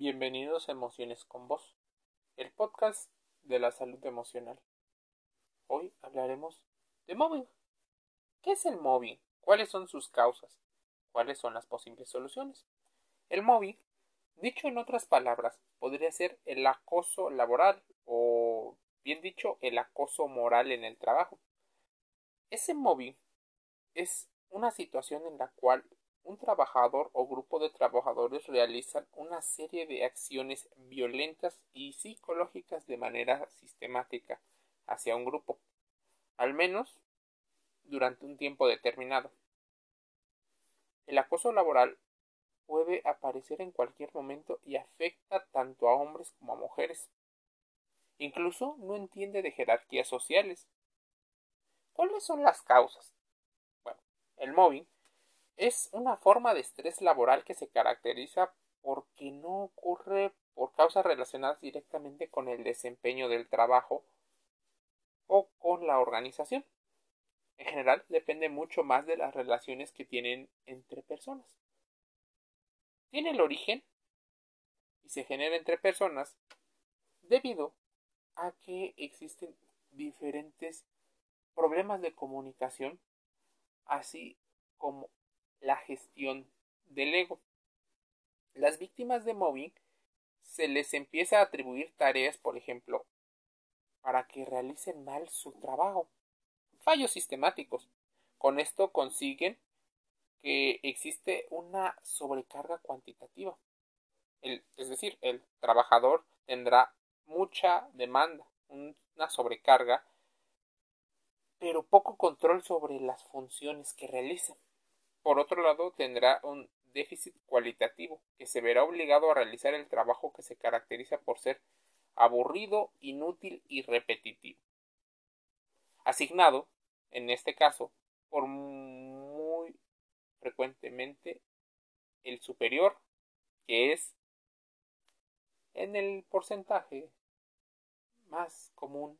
Bienvenidos a Emociones con Vos, el podcast de la salud emocional. Hoy hablaremos de mobbing. ¿Qué es el mobbing? ¿Cuáles son sus causas? ¿Cuáles son las posibles soluciones? El mobbing, dicho en otras palabras, podría ser el acoso laboral o, bien dicho, el acoso moral en el trabajo. Ese mobbing es una situación en la cual un trabajador o grupo de trabajadores realizan una serie de acciones violentas y psicológicas de manera sistemática hacia un grupo, al menos durante un tiempo determinado. El acoso laboral puede aparecer en cualquier momento y afecta tanto a hombres como a mujeres. Incluso no entiende de jerarquías sociales. ¿Cuáles son las causas? Bueno, el mobbing es una forma de estrés laboral que se caracteriza porque no ocurre por causas relacionadas directamente con el desempeño del trabajo o con la organización. En general depende mucho más de las relaciones que tienen entre personas. Tiene el origen y se genera entre personas debido a que existen diferentes problemas de comunicación así como la gestión del ego. Las víctimas de mobbing se les empieza a atribuir tareas, por ejemplo, para que realicen mal su trabajo. Fallos sistemáticos. Con esto consiguen que existe una sobrecarga cuantitativa. es decir, el trabajador tendrá mucha demanda, una sobrecarga, pero poco control sobre las funciones que realiza. Por otro lado, tendrá un déficit cualitativo, que se verá obligado a realizar el trabajo que se caracteriza por ser aburrido, inútil y repetitivo. Asignado, en este caso, por muy frecuentemente el superior, que es en el porcentaje más común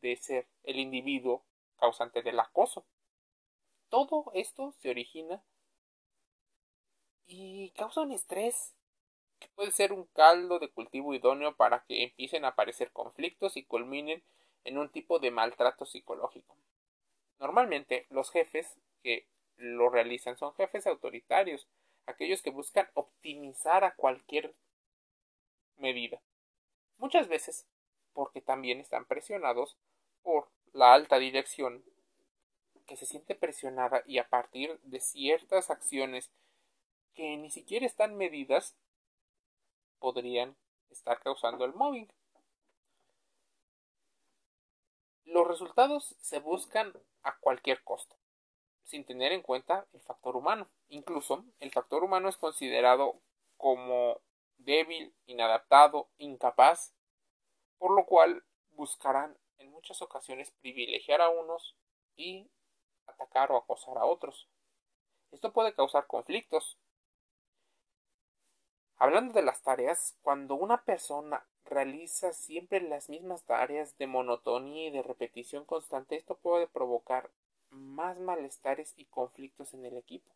de ser el individuo causante del acoso. Todo esto se origina y causa un estrés que puede ser un caldo de cultivo idóneo para que empiecen a aparecer conflictos y culminen en un tipo de maltrato psicológico. Normalmente los jefes que lo realizan son jefes autoritarios, aquellos que buscan optimizar a cualquier medida. Muchas veces porque también están presionados por la alta dirección que se siente presionada y a partir de ciertas acciones que ni siquiera están medidas podrían estar causando el mobbing. Los resultados se buscan a cualquier costo, sin tener en cuenta el factor humano. Incluso el factor humano es considerado como débil, inadaptado, incapaz, por lo cual buscarán en muchas ocasiones privilegiar a unos y atacar o acosar a otros. Esto puede causar conflictos. Hablando de las tareas, cuando una persona realiza siempre las mismas tareas de monotonía y de repetición constante, esto puede provocar más malestares y conflictos en el equipo.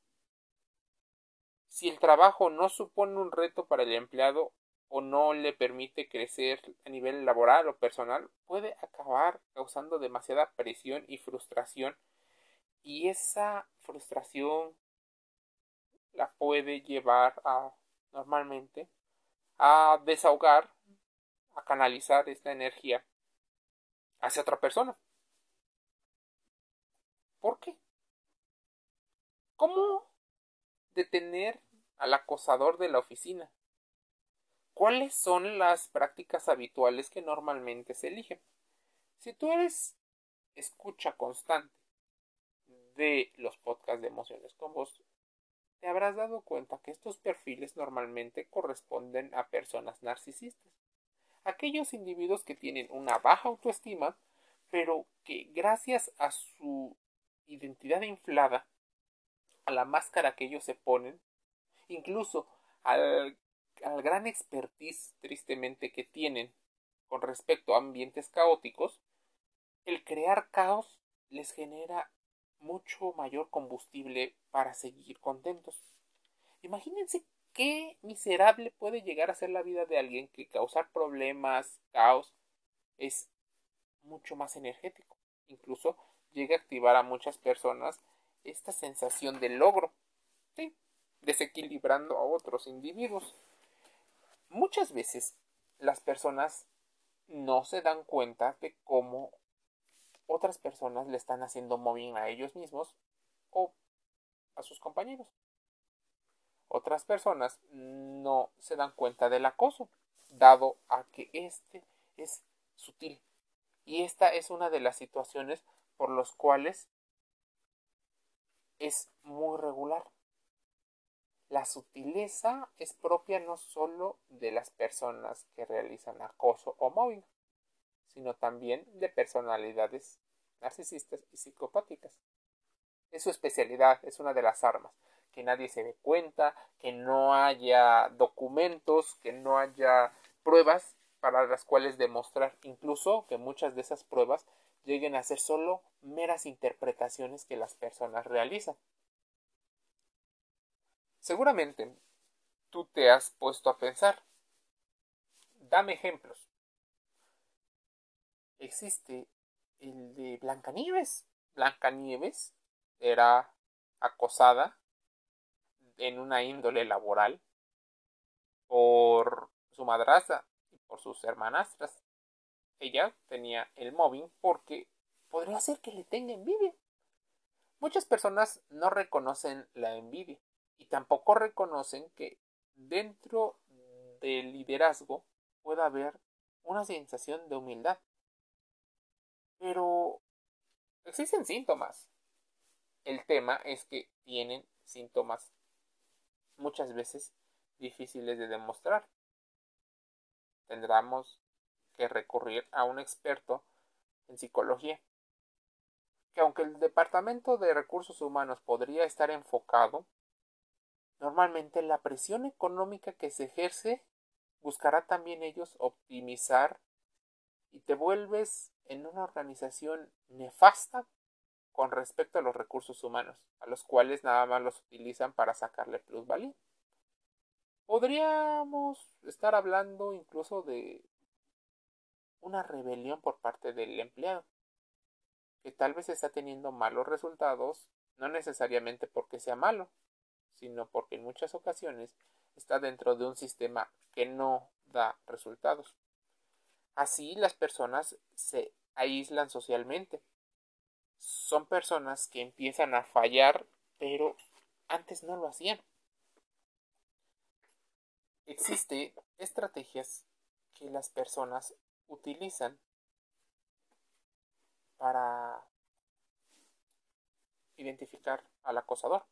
Si el trabajo no supone un reto para el empleado o no le permite crecer a nivel laboral o personal, puede acabar causando demasiada presión y frustración y esa frustración la puede llevar a normalmente a desahogar, a canalizar esta energía hacia otra persona. ¿Por qué? ¿Cómo detener al acosador de la oficina? ¿Cuáles son las prácticas habituales que normalmente se eligen? Si tú eres escucha constante de los podcasts de emociones con vos, te habrás dado cuenta que estos perfiles normalmente corresponden a personas narcisistas. Aquellos individuos que tienen una baja autoestima, pero que gracias a su identidad inflada, a la máscara que ellos se ponen, incluso al, al gran expertise tristemente que tienen con respecto a ambientes caóticos, el crear caos les genera mucho mayor combustible para seguir contentos. Imagínense qué miserable puede llegar a ser la vida de alguien que causar problemas, caos, es mucho más energético. Incluso llega a activar a muchas personas esta sensación de logro, desequilibrando a otros individuos. Muchas veces las personas no se dan cuenta de cómo otras personas le están haciendo mobbing a ellos mismos o a sus compañeros. Otras personas no se dan cuenta del acoso, dado a que este es sutil. Y esta es una de las situaciones por las cuales es muy regular. La sutileza es propia no solo de las personas que realizan acoso o mobbing, sino también de personalidades narcisistas y psicopáticas. Es su especialidad, es una de las armas. Que nadie se dé cuenta, que no haya documentos, que no haya pruebas para las cuales demostrar, incluso que muchas de esas pruebas lleguen a ser solo meras interpretaciones que las personas realizan. Seguramente tú te has puesto a pensar. Dame ejemplos. Existe el de Blancanieves. Blancanieves era acosada en una índole laboral por su madrastra y por sus hermanastras. Ella tenía el mobbing porque podría ser que le tenga envidia. Muchas personas no reconocen la envidia y tampoco reconocen que dentro del liderazgo pueda haber una sensación de humildad. Pero existen síntomas. El tema es que tienen síntomas muchas veces difíciles de demostrar. Tendremos que recurrir a un experto en psicología. Que aunque el Departamento de Recursos Humanos podría estar enfocado, normalmente la presión económica que se ejerce buscará también ellos optimizar y te vuelves en una organización nefasta con respecto a los recursos humanos, a los cuales nada más los utilizan para sacarle plusvalía. Podríamos estar hablando incluso de una rebelión por parte del empleado, que tal vez está teniendo malos resultados, no necesariamente porque sea malo, sino porque en muchas ocasiones está dentro de un sistema que no da resultados. Así las personas se aíslan socialmente. Son personas que empiezan a fallar, pero antes no lo hacían. Existen estrategias que las personas utilizan para identificar al acosador.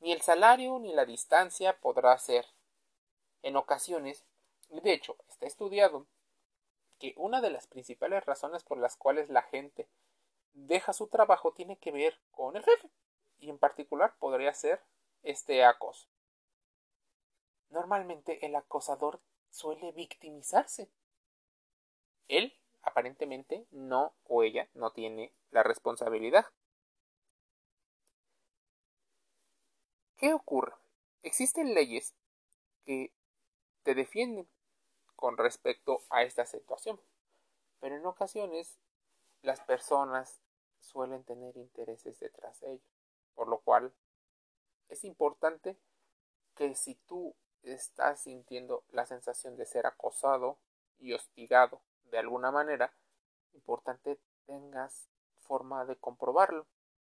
Ni el salario ni la distancia podrá ser. En ocasiones, de hecho, está estudiado que una de las principales razones por las cuales la gente deja su trabajo tiene que ver con el jefe. Y en particular podría ser este acoso. Normalmente el acosador suele victimizarse él aparentemente no o ella no tiene la responsabilidad. ¿Qué ocurre? Existen leyes que te defienden con respecto a esta situación, pero en ocasiones las personas suelen tener intereses detrás de ello, por lo cual es importante que si tú estás sintiendo la sensación de ser acosado y hostigado de alguna manera, importante tengas forma de comprobarlo,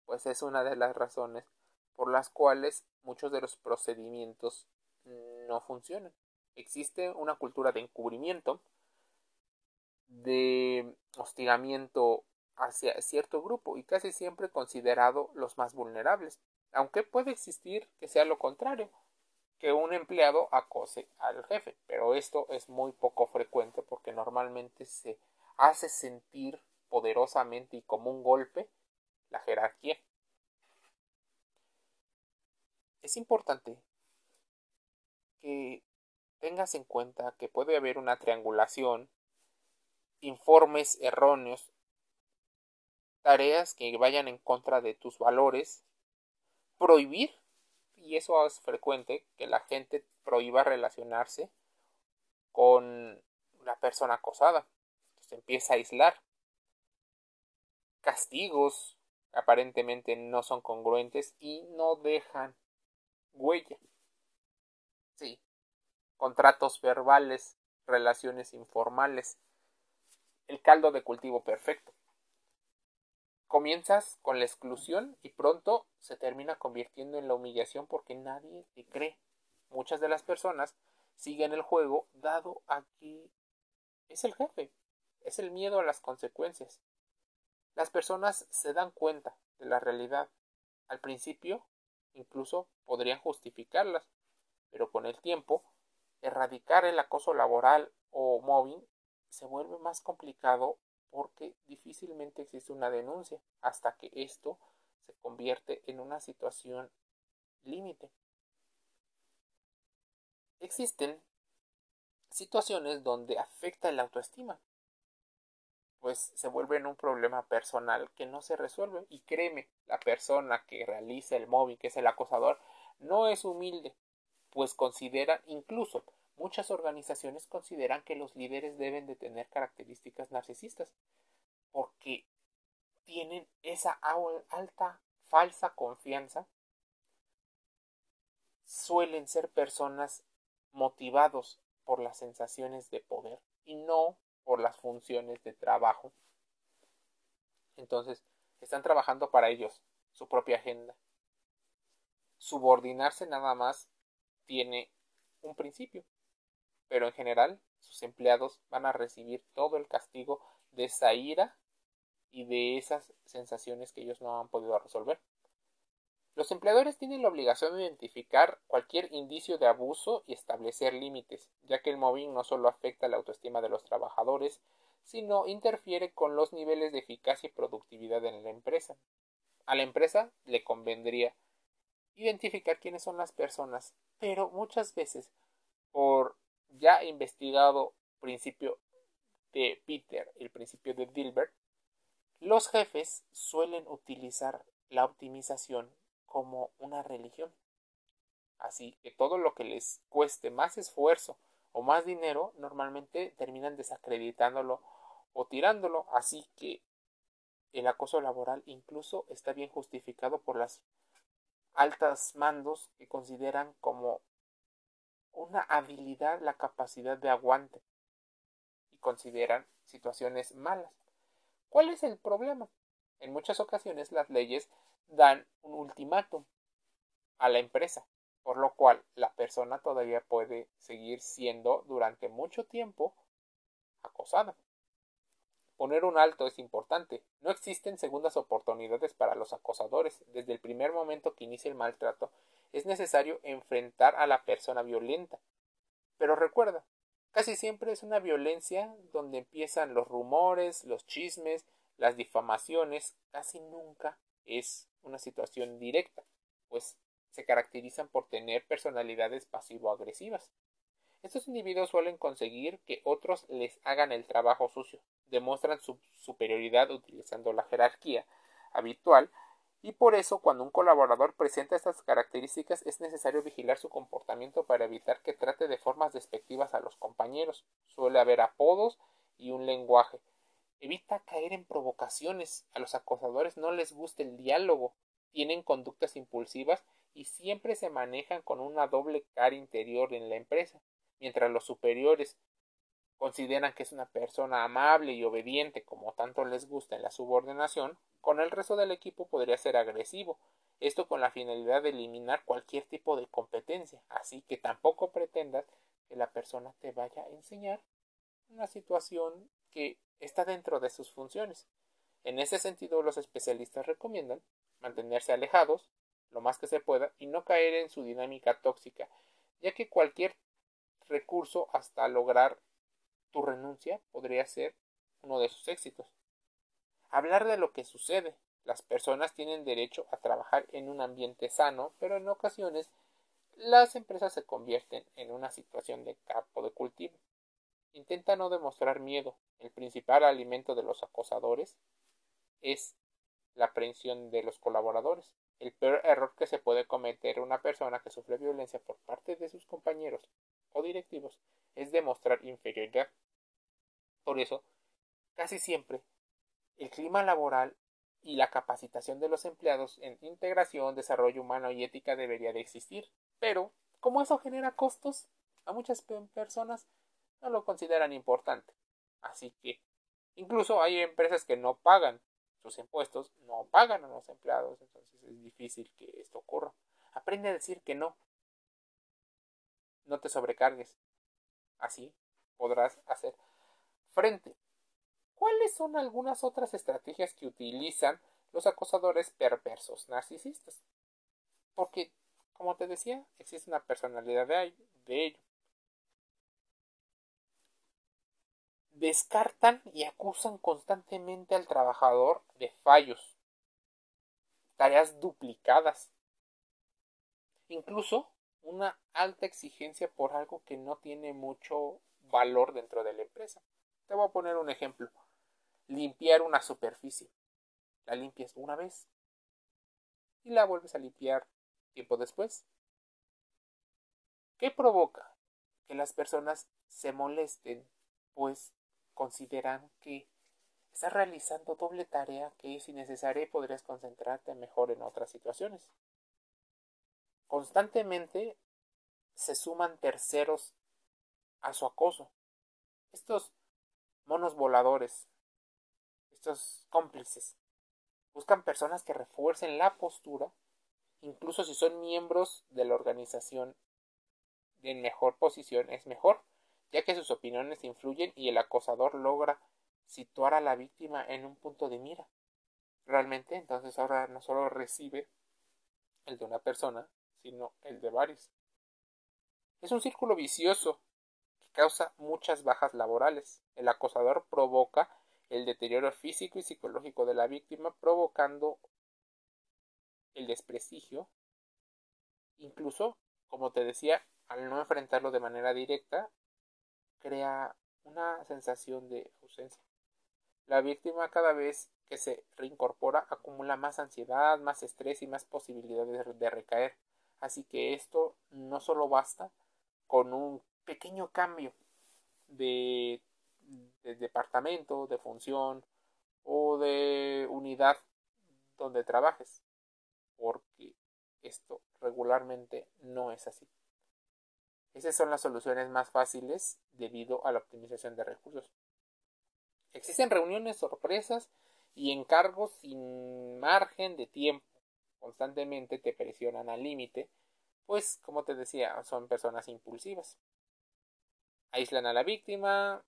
pues es una de las razones por las cuales muchos de los procedimientos no funcionan. Existe una cultura de encubrimiento, de hostigamiento hacia cierto grupo y casi siempre considerado los más vulnerables, aunque puede existir que sea lo contrario, que un empleado acose al jefe, pero esto es muy poco frecuente porque normalmente se hace sentir poderosamente y como un golpe la jerarquía. Es importante que tengas en cuenta que puede haber una triangulación, informes erróneos, tareas que vayan en contra de tus valores, prohibir y eso es frecuente que la gente prohíba relacionarse con la persona acosada. Se empieza a aislar. Castigos aparentemente no son congruentes y no dejan huella. Sí. Contratos verbales, relaciones informales. El caldo de cultivo perfecto. Comienzas con la exclusión y pronto se termina convirtiendo en la humillación porque nadie te cree. Muchas de las personas siguen el juego dado a que es el jefe, es el miedo a las consecuencias. Las personas se dan cuenta de la realidad. Al principio incluso podrían justificarlas, pero con el tiempo erradicar el acoso laboral o mobbing se vuelve más complicado porque difícilmente existe una denuncia hasta que esto se convierte en una situación límite. Existen situaciones donde afecta el autoestima, pues se vuelve en un problema personal que no se resuelve y créeme, la persona que realiza el móvil, que es el acosador, no es humilde, pues considera incluso Muchas organizaciones consideran que los líderes deben de tener características narcisistas porque tienen esa alta falsa confianza. Suelen ser personas motivados por las sensaciones de poder y no por las funciones de trabajo. Entonces, están trabajando para ellos, su propia agenda. Subordinarse nada más tiene un principio, pero en general sus empleados van a recibir todo el castigo de esa ira y de esas sensaciones que ellos no han podido resolver. Los empleadores tienen la obligación de identificar cualquier indicio de abuso y establecer límites, ya que el mobbing no solo afecta la autoestima de los trabajadores, sino interfiere con los niveles de eficacia y productividad en la empresa. A la empresa le convendría identificar quiénes son las personas, pero muchas veces por ya investigado principio de Peter, el principio de Dilbert, los jefes suelen utilizar la optimización como una religión. Así que todo lo que les cueste más esfuerzo o más dinero, normalmente terminan desacreditándolo o tirándolo. Así que el acoso laboral incluso está bien justificado por las altas mandos que consideran como una habilidad, la capacidad de aguante y consideran situaciones malas. ¿Cuál es el problema? En muchas ocasiones las leyes dan un ultimátum a la empresa, por lo cual la persona todavía puede seguir siendo durante mucho tiempo acosada. Poner un alto es importante. No existen segundas oportunidades para los acosadores. Desde el primer momento que inicia el maltrato, es necesario enfrentar a la persona violenta. Pero recuerda, casi siempre es una violencia donde empiezan los rumores, los chismes, las difamaciones, casi nunca es una situación directa, pues se caracterizan por tener personalidades pasivo-agresivas. Estos individuos suelen conseguir que otros les hagan el trabajo sucio, demuestran su superioridad utilizando la jerarquía habitual y por eso cuando un colaborador presenta estas características es necesario vigilar su comportamiento para evitar que trate de formas despectivas a los compañeros. Suele haber apodos y un lenguaje. Evita caer en provocaciones. A los acosadores no les gusta el diálogo. Tienen conductas impulsivas y siempre se manejan con una doble cara interior en la empresa. Mientras los superiores consideran que es una persona amable y obediente como tanto les gusta en la subordinación, con el resto del equipo podría ser agresivo, esto con la finalidad de eliminar cualquier tipo de competencia, así que tampoco pretendas que la persona te vaya a enseñar una situación que está dentro de sus funciones. En ese sentido, los especialistas recomiendan mantenerse alejados lo más que se pueda y no caer en su dinámica tóxica, ya que cualquier recurso hasta lograr tu renuncia podría ser uno de sus éxitos hablar de lo que sucede. Las personas tienen derecho a trabajar en un ambiente sano, pero en ocasiones las empresas se convierten en una situación de campo de cultivo. Intenta no demostrar miedo. El principal alimento de los acosadores es la aprehensión de los colaboradores. el peor error que se puede cometer una persona que sufre violencia por parte de sus compañeros o directivos es demostrar inferioridad. Por eso, casi siempre, el clima laboral y la capacitación de los empleados en integración, desarrollo humano y ética debería de existir. Pero, como eso genera costos, a muchas personas no lo consideran importante. Así que, incluso hay empresas que no pagan sus impuestos, no pagan a los empleados, entonces es difícil que esto ocurra. Aprende a decir que no. No te sobrecargues. Así podrás hacer frente ¿Cuáles son algunas otras estrategias que utilizan los acosadores perversos narcisistas? Porque, como te decía, existe una personalidad de, ello. Descartan y acusan constantemente al trabajador de fallos, tareas duplicadas, incluso una alta exigencia por algo que no tiene mucho valor dentro de la empresa. Te voy a poner un ejemplo limpiar una superficie. La limpias una vez y la vuelves a limpiar tiempo después. ¿Qué provoca? Que las personas se molesten, pues consideran que estás realizando doble tarea que es innecesaria y podrías concentrarte mejor en otras situaciones. Constantemente se suman terceros a su acoso. Estos monos voladores estos cómplices. Buscan personas que refuercen la postura, incluso si son miembros de la organización en mejor posición es mejor, ya que sus opiniones influyen y el acosador logra situar a la víctima en un punto de mira. Realmente, entonces ahora no solo recibe el de una persona, sino el de varios. Es un círculo vicioso causa muchas bajas laborales. El acosador provoca el deterioro físico y psicológico de la víctima, provocando el desprestigio. Incluso, como te decía, al no enfrentarlo de manera directa, crea una sensación de ausencia. La víctima cada vez que se reincorpora acumula más ansiedad, más estrés y más posibilidades de recaer. Así que esto no solo basta con un pequeño cambio de de departamento, de función o de unidad donde trabajes, porque esto regularmente no es así. Esas son las soluciones más fáciles debido a la optimización de recursos. Existen reuniones sorpresas y encargos sin margen de tiempo. Constantemente te presionan al límite, pues como te decía, son personas impulsivas. Aíslan a la víctima,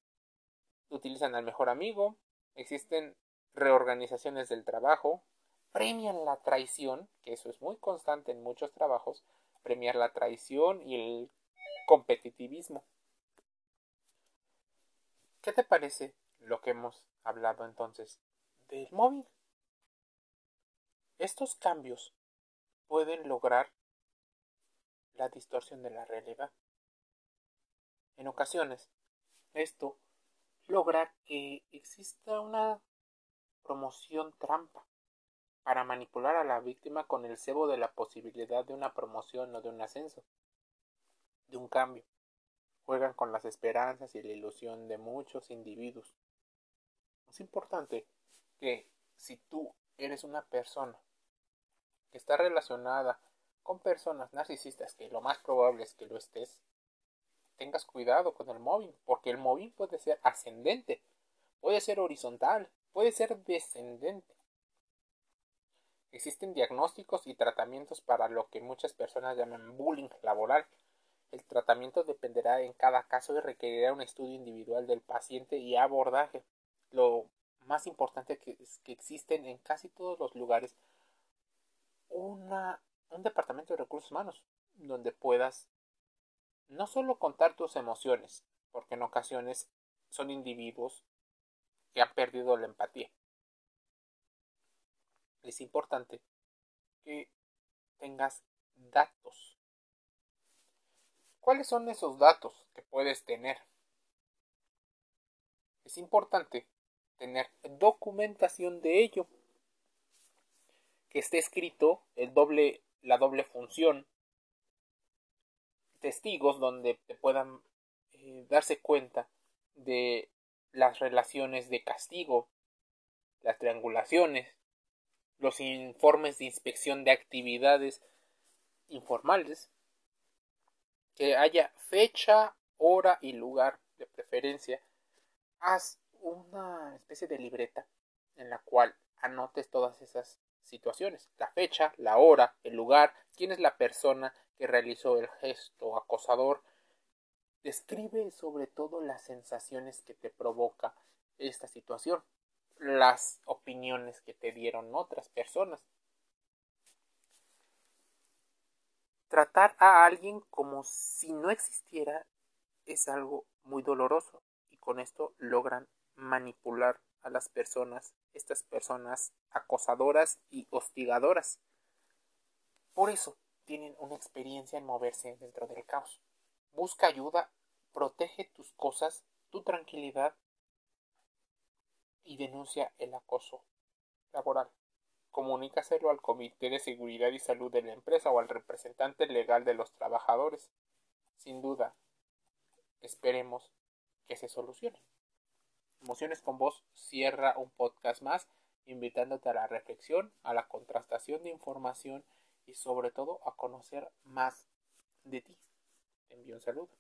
utilizan al mejor amigo, existen reorganizaciones del trabajo, premian la traición, que eso es muy constante en muchos trabajos, premiar la traición y el competitivismo. ¿Qué te parece lo que hemos hablado entonces del móvil? Estos cambios pueden lograr la distorsión de la realidad. En ocasiones, esto logra que exista una promoción trampa para manipular a la víctima con el cebo de la posibilidad de una promoción o de un ascenso, de un cambio. Juegan con las esperanzas y la ilusión de muchos individuos. Es importante que si tú eres una persona que está relacionada con personas narcisistas, que lo más probable es que lo estés, tengas cuidado con el móvil, porque el móvil puede ser ascendente, puede ser horizontal, puede ser descendente. Existen diagnósticos y tratamientos para lo que muchas personas llaman bullying laboral. El tratamiento dependerá en cada caso y requerirá un estudio individual del paciente y abordaje. Lo más importante que es que existen en casi todos los lugares una, un departamento de recursos humanos donde puedas no solo contar tus emociones, porque en ocasiones son individuos que han perdido la empatía. Es importante que tengas datos. ¿Cuáles son esos datos que puedes tener? Es importante tener documentación de ello. que esté escrito el doble, la doble función, testigos donde te puedan eh, darse cuenta de las relaciones de castigo, las triangulaciones, los informes de inspección de actividades informales, que haya fecha, hora y lugar de preferencia. Haz una especie de libreta en la cual anotes todas esas situaciones, la fecha, la hora, el lugar, quién es la persona que realizó el gesto acosador. Describe sobre todo las sensaciones que te provoca esta situación, las opiniones que te dieron otras personas. Tratar a alguien como si no existiera es algo muy doloroso y con esto logran manipular a las personas, estas personas acosadoras y hostigadoras. Por eso tienen una experiencia en moverse dentro del caos. Busca ayuda, protege tus cosas, tu tranquilidad y denuncia el acoso laboral. Comunícaselo al Comité de Seguridad y Salud de la empresa o al representante legal de los trabajadores. Sin duda, esperemos que se solucione. Emociones con Voz cierra un podcast más, invitándote a la reflexión, a la contrastación de información y sobre todo a conocer más de ti. Envío un saludo.